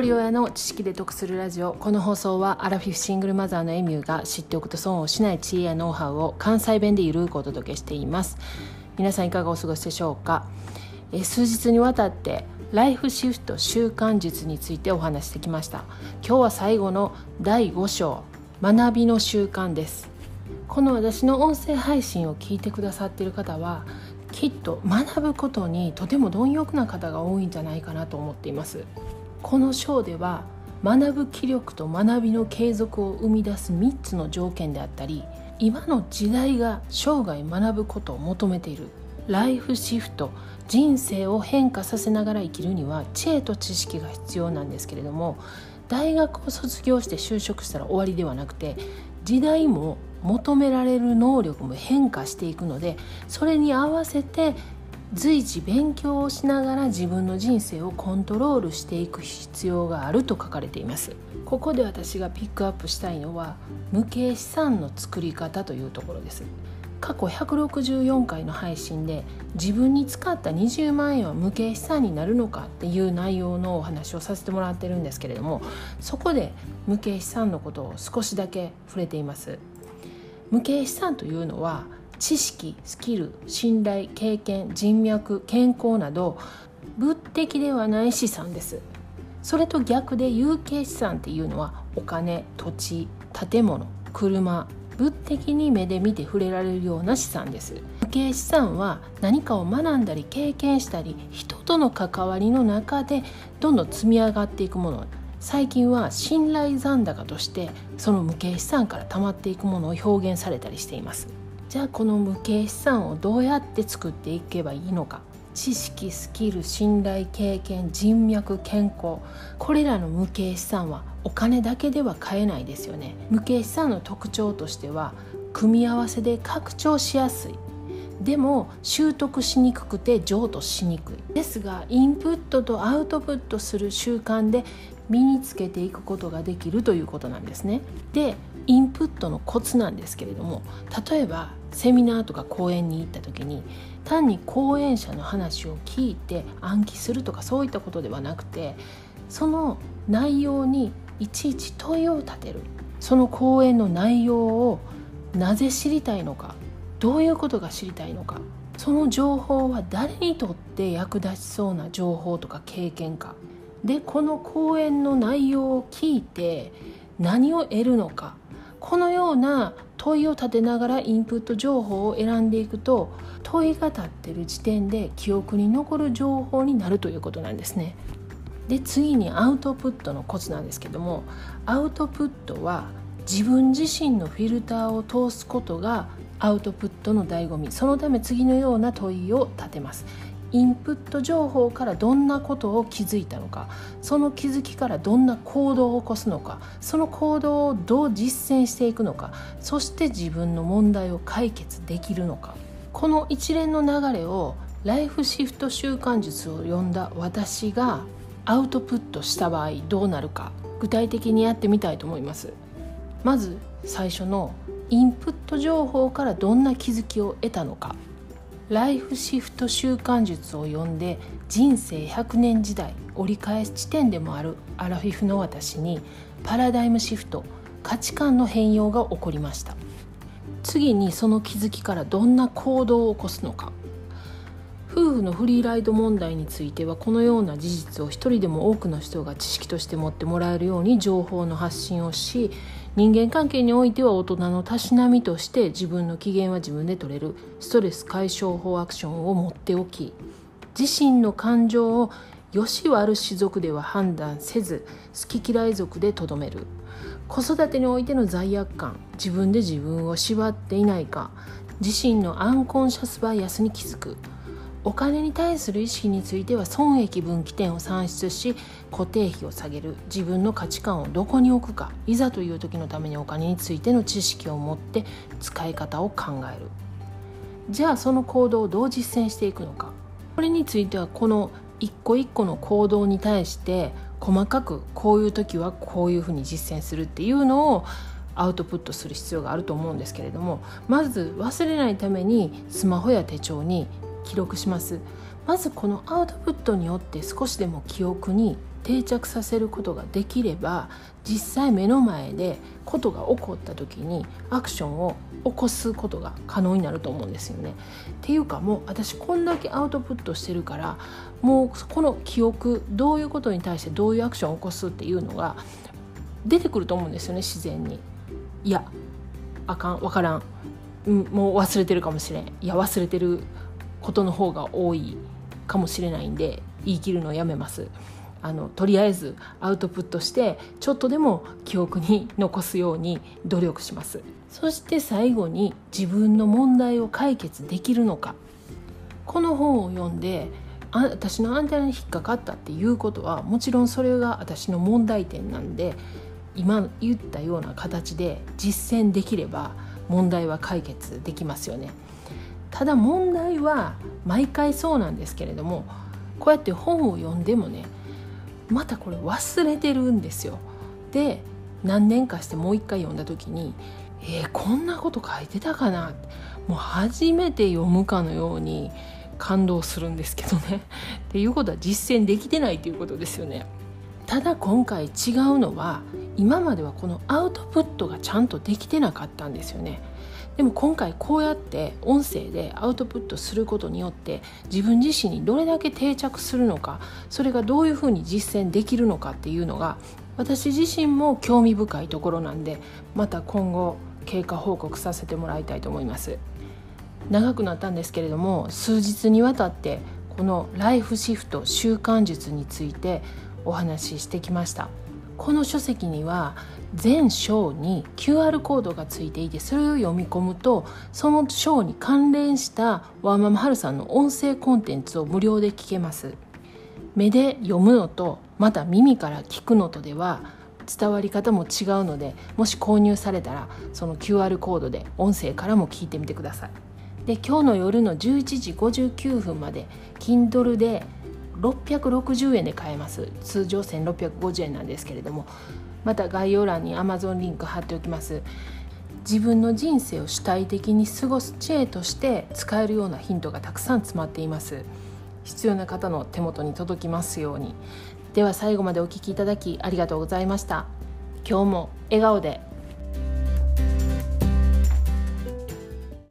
人親の知識で得するラジオ。この放送はアラフィフシングルマザーのエミューが知っておくと損をしない知恵やノウハウを関西弁でゆるくお届けしています。皆さんいかがお過ごしでしょうか？え数日にわたってライフシフト習慣術についてお話してきました。今日は最後の第5章学びの習慣です。この私の音声配信を聞いてくださっている方はきっと学ぶことにとても貪欲な方が多いんじゃないかなと思っています。この章では学ぶ気力と学びの継続を生み出す3つの条件であったり今の時代が生涯学ぶことを求めている。ライフシフト人生を変化させながら生きるには知恵と知識が必要なんですけれども大学を卒業して就職したら終わりではなくて時代も求められる能力も変化していくのでそれに合わせて随時勉強をしながら自分の人生をコントロールしていく必要があると書かれています。ここで私がピックアップしたいのは無形資産の作り方というところです。過去164回の配信で自分に使った20万円は無形資産になるのかっていう内容のお話をさせてもらってるんですけれどもそこで無形資産のことを少しだけ触れています。無形資産というのは知識スキル信頼経験人脈健康など物的ではない資産です。それと逆で有形資産っていうのはお金土地建物車物的に目で見て触れられるような資産です。無形資産は何かを学んだり経験したり人との関わりの中でどんどん積み上がっていくもの。最近は信頼残高としてその無形資産から溜まっていくものを表現されたりしています。じゃあこの無形資産をどうやって作っていけばいいのか？知識スキル信頼経験人脈健康。これらの無形資産はお金だけでは買えないですよね。無形資産の特徴としては組み合わせで拡張しやすい。でも習得しにくくて譲渡しにくい。ですがインプットとアウトプットする習慣で身につけていくことができるということなんですね。でインプットのコツなんですけれども例えばセミナーとか講演に行った時に単に講演者の話を聞いて暗記するとかそういったことではなくてその内容にいちいち問いを立てる。その講演の内容をなぜ知りたいのかどういうことが知りたいのかその情報は誰にとって役立ちそうな情報とか経験か。でこの講演の内容を聞いて何を得るのかこのような問いを立てながらインプット情報を選んでいくと問いが立ってる時点で記憶に残る情報になるということなんですね。で次にアウトプットのコツなんですけどもアウトプットは自分自身のフィルターを通すことがアウトプットの醍醐味そのため次のような問いを立てますインプット情報からどんなことを気づいたのかその気づきからどんな行動を起こすのかその行動をどう実践していくのかそして自分の問題を解決できるのか。この一連の流れをライフシフト習慣術を読んだ私がアウトプットした場合どうなるか具体的にやってみたいと思います。まず最初のインプット情報からどんな気づきを得たのか。ライフシフト習慣術を読んで人生100年時代折り返す地点でもあるアラフィフの私にパラダイムシフト価値観の変容が起こりました。次にその気づきからどんな行動を起こすのか。夫婦のフリーライド問題についてはこのような事実を一人でも多くの人が知識として持ってもらえるように情報の発信をし人間関係においては大人のたしなみとして自分の機嫌は自分で取れる。ストレス解消法アクションを持っておき自身の感情を良し悪し族では判断せず好き嫌い族でとどめる。子育てにおいての罪悪感自分で自分を縛っていないか自身のアンコンシャスバイアスに気づく。お金に対する意識については損益分岐点を算出し固定費を下げる。自分の価値観をどこに置くか。いざという時のためにお金についての知識を持って使い方を考える。じゃあその行動をどう実践していくのか。これについてはこの一個一個の行動に対して細かくこういう時はこういうふうに実践するっていうのをアウトプットする必要があると思うんですけれどもまず忘れないためにスマホや手帳に記録しますまずこのアウトプットによって少しでも記憶に定着させることができれば実際目の前でことが起こった時にアクションを起こすことが可能になると思うんですよね。っていうかもう私こんだけアウトプットしてるからもうこの記憶どういうことに対してどういうアクションを起こすっていうのが出てくると思うんですよね自然に。いやあかん分からん、うん、もう忘れてるかもしれんいや忘れてることの方が多いかもしれないんで言い切るのをやめます。あのとりあえずアウトプットしてちょっとでも記憶に残すように努力します。そして最後に自分の問題を解決できるのか。この本を読んであ私のアンテナに引っかかったっていうことはもちろんそれが私の問題点なんで今言ったような形で実践できれば問題は解決できますよね。ただ問題は毎回そうなんですけれどもこうやって本を読んでもねまたこれ忘れてるんですよ。で何年かしてもう一回読んだ時にえー、こんなこと書いてたかな？もう初めて読むかのように感動するんですけどね。っていうことは実践できてないということですよね。ただ今回違うのは今まではこのアウトプットがちゃんとできてなかったんですよね。でも今回こうやって音声でアウトプットすることによって自分自身にどれだけ定着するのかそれがどういうふうに実践できるのかっていうのが私自身も興味深いところなんでまた今後経過報告させてもらいたいと思います。長くなったんですけれども数日にわたってこのライフシフト習慣術についてお話ししてきました。この書籍には全章に QR コードがついていてそれを読み込むとその章に関連したワーママハルさんの音声コンテンツを無料で聞けます。目で読むのとまた耳から聞くのとでは伝わり方も違うのでもし購入されたらその QR コードで音声からも聞いてみてください。で今日の夜の11時59分まで Kindle で660円で買えます。通常1650円なんですけれども。また概要欄に Amazon リンク貼っておきます。自分の人生を主体的に過ごす知恵として使えるようなヒントがたくさん詰まっています。必要な方の手元に届きますように。では最後までお聴きいただきありがとうございました。今日も笑顔で。